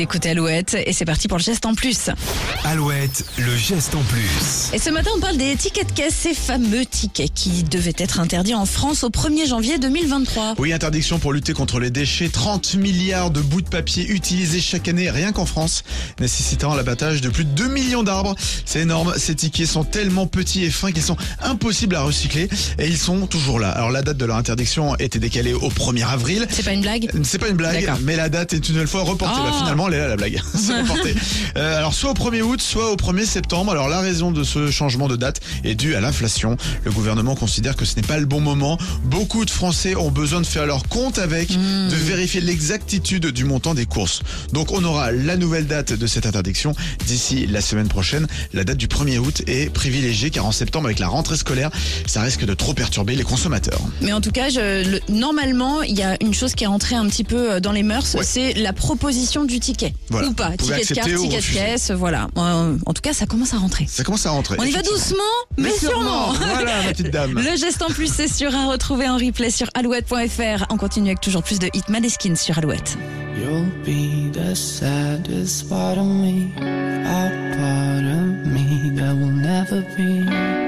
Vous écoutez Alouette et c'est parti pour le geste en plus. Alouette, le geste en plus. Et ce matin, on parle des tickets de caisse, ces fameux tickets qui devaient être interdits en France au 1er janvier 2023. Oui, interdiction pour lutter contre les déchets. 30 milliards de bouts de papier utilisés chaque année, rien qu'en France, nécessitant l'abattage de plus de 2 millions d'arbres. C'est énorme. Ces tickets sont tellement petits et fins qu'ils sont impossibles à recycler et ils sont toujours là. Alors la date de leur interdiction était décalée au 1er avril. C'est pas une blague? C'est pas une blague, mais la date est une nouvelle fois reportée. Oh. Bah, finalement, elle est là la blague. C'est reporté. Euh, alors soit au 1er août, soit au 1er septembre. Alors la raison de ce changement de date est due à l'inflation. Le gouvernement considère que ce n'est pas le bon moment. Beaucoup de Français ont besoin de faire leur compte avec, de vérifier l'exactitude du montant des courses. Donc on aura la nouvelle date de cette interdiction d'ici la semaine prochaine. La date du 1er août est privilégiée car en septembre avec la rentrée scolaire, ça risque de trop perturber les consommateurs. Mais en tout cas, je- le- normalement, il y a une chose qui est entrée un petit peu euh, dans les mœurs, Ouais. c'est la proposition du ticket. Voilà. Ou pas. Ticket de carte, ticket de caisse, voilà. Euh, En tout cas, ça commence à rentrer. Ça commence à rentrer. On y va doucement, mais, sûrement. Voilà ma petite dame. Le geste en plus, c'est sûr à retrouver en replay sur alouette.fr. On continue avec toujours plus de hit Maneskin sur Alouette. You'll be the saddest part of me, a part of me that will never be